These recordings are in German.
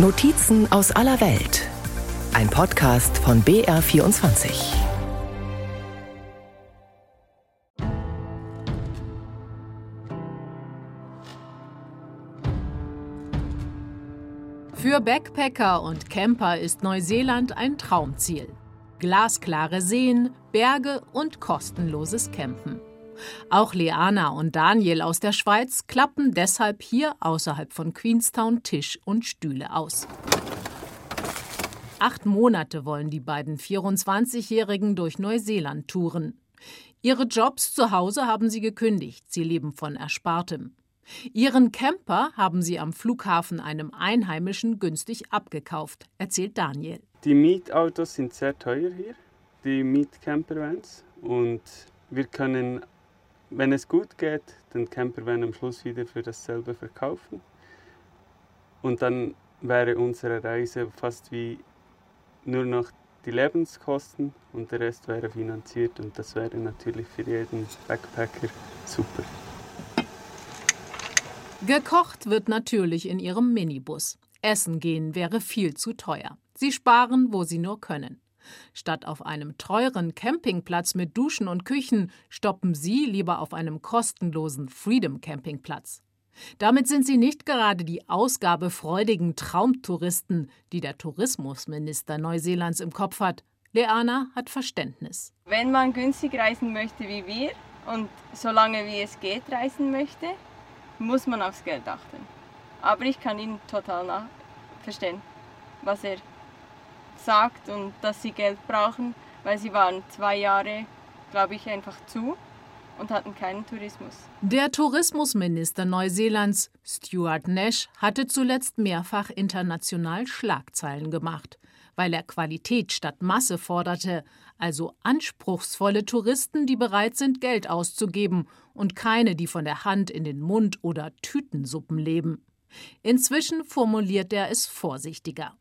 Notizen aus aller Welt. Ein Podcast von BR24. Für Backpacker und Camper ist Neuseeland ein Traumziel. Glasklare Seen, Berge und kostenloses Campen. Auch Leana und Daniel aus der Schweiz klappen deshalb hier außerhalb von Queenstown Tisch und Stühle aus. Acht Monate wollen die beiden 24-Jährigen durch Neuseeland touren. Ihre Jobs zu Hause haben sie gekündigt, sie leben von Erspartem. Ihren Camper haben sie am Flughafen einem Einheimischen günstig abgekauft, erzählt Daniel. Die Mietautos sind sehr teuer hier, die Mietcampervans. Und wir können wenn es gut geht, den Campervan am Schluss wieder für dasselbe verkaufen. Und dann wäre unsere Reise fast wie nur noch die Lebenskosten und der Rest wäre finanziert und das wäre natürlich für jeden Backpacker super. Gekocht wird natürlich in ihrem Minibus. Essen gehen wäre viel zu teuer. Sie sparen, wo sie nur können. Statt auf einem teuren Campingplatz mit Duschen und Küchen stoppen Sie lieber auf einem kostenlosen Freedom Campingplatz. Damit sind sie nicht gerade die ausgabefreudigen Traumtouristen, die der Tourismusminister Neuseelands im Kopf hat. Leana hat Verständnis. Wenn man günstig reisen möchte wie wir und solange wie es geht reisen möchte, muss man aufs Geld achten. Aber ich kann ihn total verstehen, was er sagt und dass sie Geld brauchen, weil sie waren zwei Jahre, glaube ich, einfach zu und hatten keinen Tourismus. Der Tourismusminister Neuseelands, Stuart Nash, hatte zuletzt mehrfach international Schlagzeilen gemacht, weil er Qualität statt Masse forderte, also anspruchsvolle Touristen, die bereit sind, Geld auszugeben und keine, die von der Hand in den Mund oder Tütensuppen leben. Inzwischen formuliert er es vorsichtiger.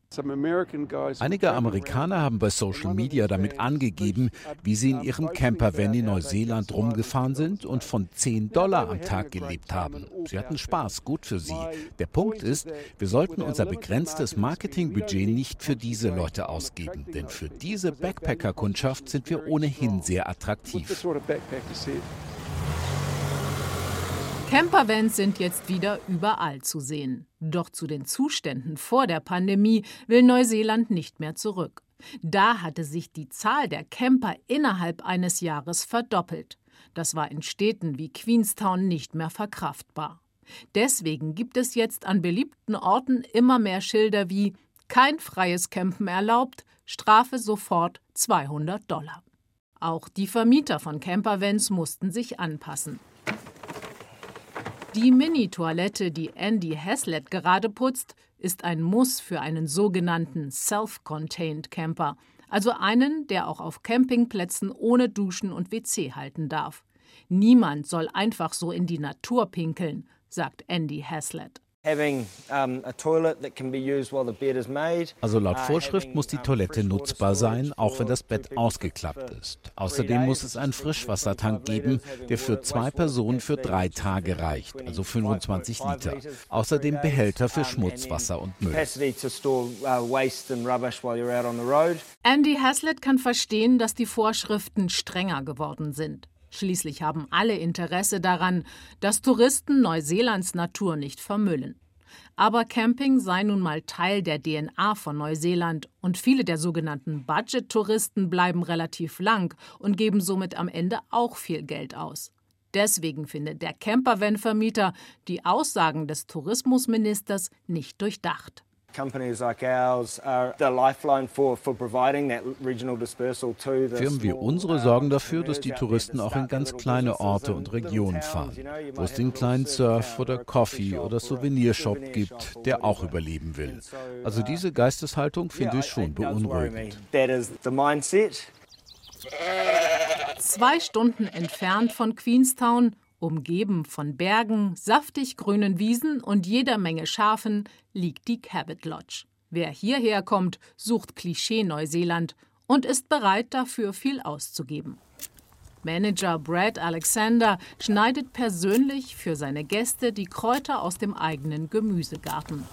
Einige Amerikaner haben bei Social Media damit angegeben, wie sie in ihrem Campervan in Neuseeland rumgefahren sind und von 10 Dollar am Tag gelebt haben. Sie hatten Spaß, gut für sie. Der Punkt ist, wir sollten unser begrenztes Marketingbudget nicht für diese Leute ausgeben, denn für diese Backpacker-Kundschaft sind wir ohnehin sehr attraktiv. Campervans sind jetzt wieder überall zu sehen. Doch zu den Zuständen vor der Pandemie will Neuseeland nicht mehr zurück. Da hatte sich die Zahl der Camper innerhalb eines Jahres verdoppelt. Das war in Städten wie Queenstown nicht mehr verkraftbar. Deswegen gibt es jetzt an beliebten Orten immer mehr Schilder wie kein freies Campen erlaubt, Strafe sofort 200 Dollar. Auch die Vermieter von Campervans mussten sich anpassen. Die Mini-Toilette, die Andy Haslett gerade putzt, ist ein Muss für einen sogenannten Self-Contained Camper, also einen, der auch auf Campingplätzen ohne Duschen und WC halten darf. Niemand soll einfach so in die Natur pinkeln, sagt Andy Haslett. Also laut uh, Vorschrift muss die Toilette nutzbar sein, auch wenn das Bett ausgeklappt ist. Außerdem muss es einen Frischwassertank geben, der für zwei Personen für drei Tage reicht, also 25 Liter. Außerdem Behälter für Schmutzwasser und Müll. Uh, Andy Haslett kann verstehen, dass die Vorschriften strenger geworden sind. Schließlich haben alle Interesse daran, dass Touristen Neuseelands Natur nicht vermüllen. Aber Camping sei nun mal Teil der DNA von Neuseeland und viele der sogenannten Budget-Touristen bleiben relativ lang und geben somit am Ende auch viel Geld aus. Deswegen findet der Campervan-Vermieter die Aussagen des Tourismusministers nicht durchdacht. Firmen wie unsere sorgen dafür, dass die Touristen auch in ganz kleine Orte und Regionen fahren, wo es den kleinen Surf- oder Coffee- oder Souvenirshop gibt, der auch überleben will. Also diese Geisteshaltung finde ich schon beunruhigend. Zwei Stunden entfernt von Queenstown Umgeben von Bergen, saftig grünen Wiesen und jeder Menge Schafen liegt die Cabot Lodge. Wer hierher kommt, sucht Klischee Neuseeland und ist bereit, dafür viel auszugeben. Manager Brad Alexander schneidet persönlich für seine Gäste die Kräuter aus dem eigenen Gemüsegarten.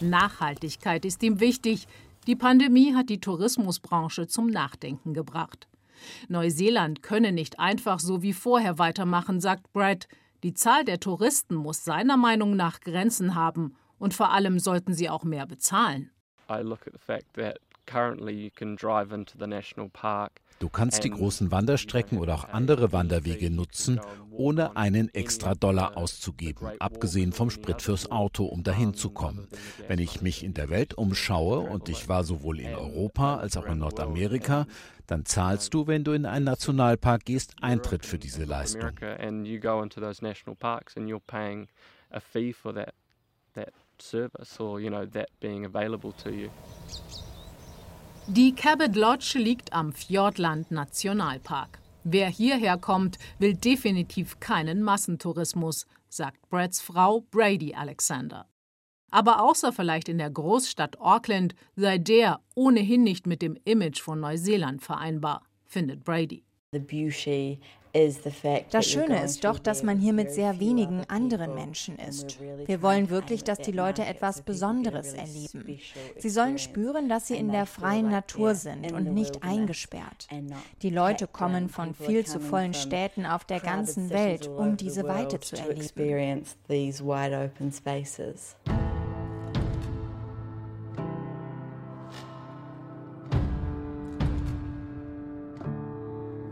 Nachhaltigkeit ist ihm wichtig. Die Pandemie hat die Tourismusbranche zum Nachdenken gebracht. Neuseeland könne nicht einfach so wie vorher weitermachen, sagt Brad. Die Zahl der Touristen muss seiner Meinung nach Grenzen haben und vor allem sollten sie auch mehr bezahlen. I look at the fact that currently you can drive into the national park Du kannst die großen Wanderstrecken oder auch andere Wanderwege nutzen, ohne einen extra Dollar auszugeben, abgesehen vom Sprit fürs Auto, um dahin zu kommen. Wenn ich mich in der Welt umschaue, und ich war sowohl in Europa als auch in Nordamerika, dann zahlst du, wenn du in einen Nationalpark gehst, Eintritt für diese Leistung. Die Cabot Lodge liegt am Fjordland Nationalpark. Wer hierher kommt, will definitiv keinen Massentourismus, sagt Brads Frau Brady Alexander. Aber außer vielleicht in der Großstadt Auckland sei der ohnehin nicht mit dem Image von Neuseeland vereinbar, findet Brady. Das Schöne ist doch, dass man hier mit sehr wenigen anderen Menschen ist. Wir wollen wirklich, dass die Leute etwas Besonderes erleben. Sie sollen spüren, dass sie in der freien Natur sind und nicht eingesperrt. Die Leute kommen von viel zu vollen Städten auf der ganzen Welt, um diese Weite zu erleben.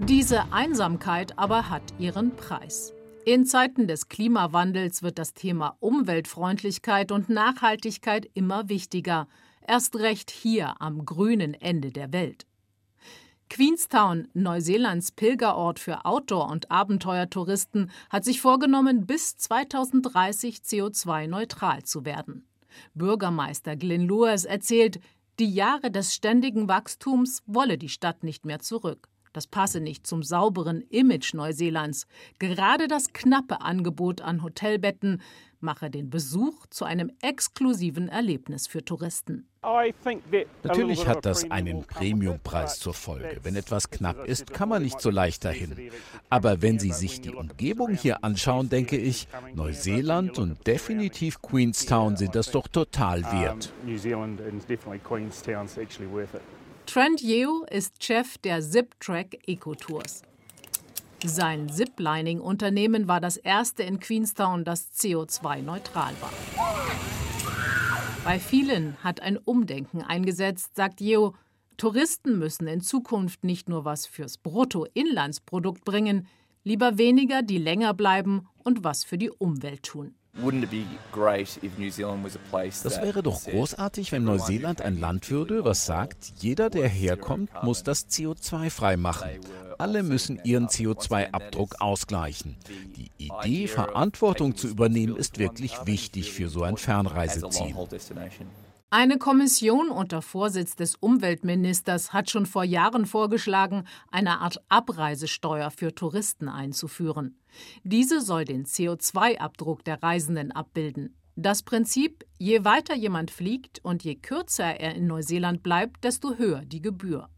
Diese Einsamkeit aber hat ihren Preis. In Zeiten des Klimawandels wird das Thema Umweltfreundlichkeit und Nachhaltigkeit immer wichtiger, erst recht hier am grünen Ende der Welt. Queenstown, Neuseelands Pilgerort für Outdoor- und Abenteuertouristen, hat sich vorgenommen, bis 2030 CO2-neutral zu werden. Bürgermeister Glenn Lewis erzählt, die Jahre des ständigen Wachstums wolle die Stadt nicht mehr zurück. Das passe nicht zum sauberen Image Neuseelands. Gerade das knappe Angebot an Hotelbetten mache den Besuch zu einem exklusiven Erlebnis für Touristen. Natürlich hat das einen Premiumpreis zur Folge. Wenn etwas knapp ist, kann man nicht so leicht dahin. Aber wenn Sie sich die Umgebung hier anschauen, denke ich, Neuseeland und definitiv Queenstown sind das doch total wert. Trent Yeo ist Chef der Zip-Track Eco-Tours. Sein Ziplining-Unternehmen war das erste in Queenstown, das CO2-neutral war. Bei vielen hat ein Umdenken eingesetzt, sagt Yeo. Touristen müssen in Zukunft nicht nur was fürs Bruttoinlandsprodukt bringen, lieber weniger, die länger bleiben und was für die Umwelt tun. Das wäre doch großartig, wenn Neuseeland ein Land würde, was sagt, jeder, der herkommt, muss das CO2 frei machen. Alle müssen ihren CO2-Abdruck ausgleichen. Die Idee, Verantwortung zu übernehmen, ist wirklich wichtig für so ein Fernreiseziel. Eine Kommission unter Vorsitz des Umweltministers hat schon vor Jahren vorgeschlagen, eine Art Abreisesteuer für Touristen einzuführen. Diese soll den CO2-Abdruck der Reisenden abbilden. Das Prinzip, je weiter jemand fliegt und je kürzer er in Neuseeland bleibt, desto höher die Gebühr.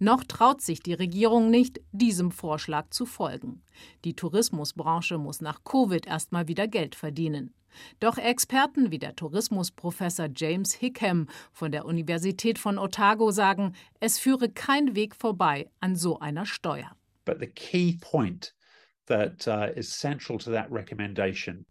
Noch traut sich die Regierung nicht, diesem Vorschlag zu folgen. Die Tourismusbranche muss nach Covid erstmal wieder Geld verdienen. Doch Experten wie der Tourismusprofessor James Hickham von der Universität von Otago sagen, es führe kein Weg vorbei an so einer Steuer. But the key point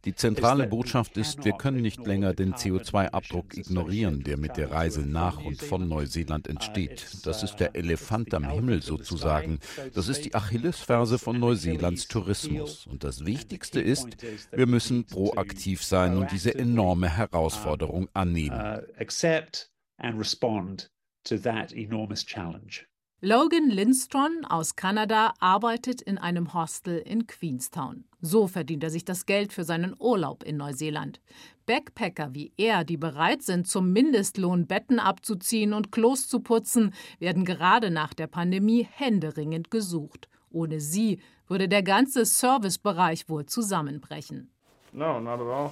Die zentrale Botschaft ist, wir können nicht länger den CO2-Abdruck ignorieren, der mit der Reise nach und von Neuseeland entsteht. Das ist der Elefant am Himmel sozusagen. Das ist die Achillesferse von Neuseelands Tourismus. Und das Wichtigste ist, wir müssen proaktiv sein und diese enorme Herausforderung annehmen. Uh, accept and respond to that enormous challenge. Logan Lindstrom aus Kanada arbeitet in einem Hostel in Queenstown. So verdient er sich das Geld für seinen Urlaub in Neuseeland. Backpacker wie er, die bereit sind, zum Mindestlohn Betten abzuziehen und Klos zu putzen, werden gerade nach der Pandemie händeringend gesucht. Ohne sie würde der ganze Servicebereich wohl zusammenbrechen. No, not at all.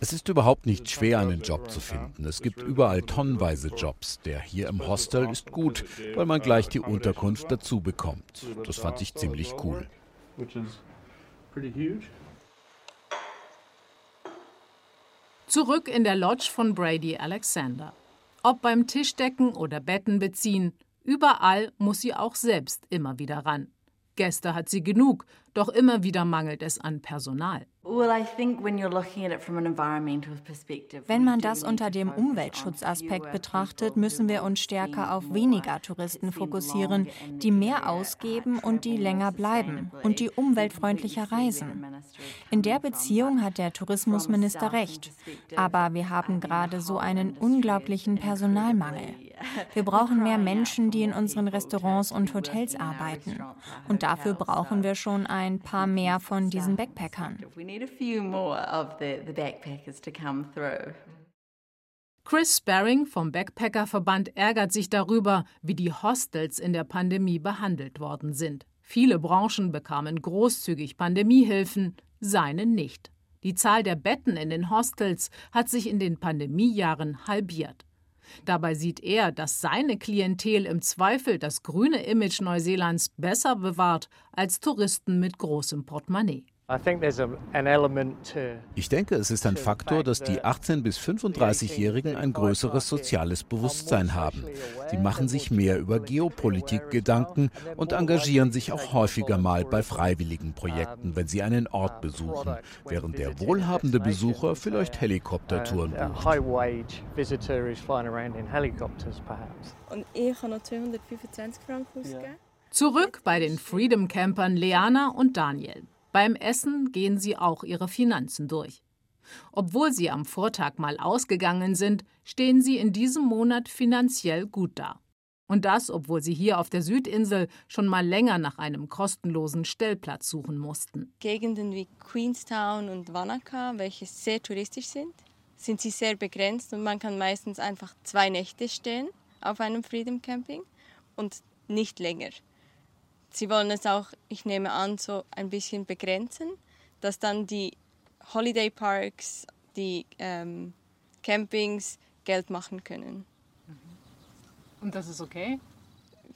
Es ist überhaupt nicht schwer, einen Job zu finden. Es gibt überall tonnenweise Jobs. Der hier im Hostel ist gut, weil man gleich die Unterkunft dazu bekommt. Das fand ich ziemlich cool. Zurück in der Lodge von Brady Alexander. Ob beim Tischdecken oder Betten beziehen, überall muss sie auch selbst immer wieder ran. Gäste hat sie genug, doch immer wieder mangelt es an Personal. Wenn man das unter dem Umweltschutzaspekt betrachtet, müssen wir uns stärker auf weniger Touristen fokussieren, die mehr ausgeben und die länger bleiben und die umweltfreundlicher reisen. In der Beziehung hat der Tourismusminister recht. Aber wir haben gerade so einen unglaublichen Personalmangel. Wir brauchen mehr Menschen, die in unseren Restaurants und Hotels arbeiten. Und dafür brauchen wir schon ein paar mehr von diesen Backpackern need a few more of the, the backpackers to come through. Chris Sparring vom Backpackerverband ärgert sich darüber, wie die Hostels in der Pandemie behandelt worden sind. Viele Branchen bekamen großzügig Pandemiehilfen, seine nicht. Die Zahl der Betten in den Hostels hat sich in den Pandemiejahren halbiert. Dabei sieht er, dass seine Klientel im Zweifel das grüne Image Neuseelands besser bewahrt als Touristen mit großem Portemonnaie. Ich denke, es ist ein Faktor, dass die 18- bis 35-Jährigen ein größeres soziales Bewusstsein haben. Sie machen sich mehr über Geopolitik Gedanken und engagieren sich auch häufiger mal bei freiwilligen Projekten, wenn sie einen Ort besuchen, während der wohlhabende Besucher vielleicht Helikoptertouren bucht. Und ich habe noch 225 Franken ausgegeben. Zurück bei den Freedom Campern Leana und Daniel. Beim Essen gehen sie auch ihre Finanzen durch. Obwohl sie am Vortag mal ausgegangen sind, stehen sie in diesem Monat finanziell gut da. Und das, obwohl sie hier auf der Südinsel schon mal länger nach einem kostenlosen Stellplatz suchen mussten. Gegenden wie Queenstown und Wanaka, welche sehr touristisch sind, sind sie sehr begrenzt und man kann meistens einfach zwei Nächte stehen auf einem Freedom Camping und nicht länger. Sie wollen es auch, ich nehme an, so ein bisschen begrenzen, dass dann die Holiday Parks, die ähm, Campings Geld machen können. Und das ist okay?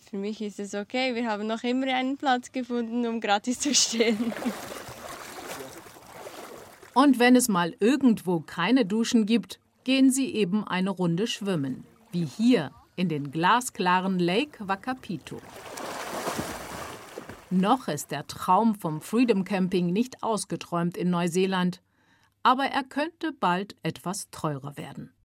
Für mich ist es okay. Wir haben noch immer einen Platz gefunden, um gratis zu stehen. Und wenn es mal irgendwo keine Duschen gibt, gehen sie eben eine Runde schwimmen. Wie hier in den glasklaren Lake Wakapito. Noch ist der Traum vom Freedom Camping nicht ausgeträumt in Neuseeland, aber er könnte bald etwas teurer werden.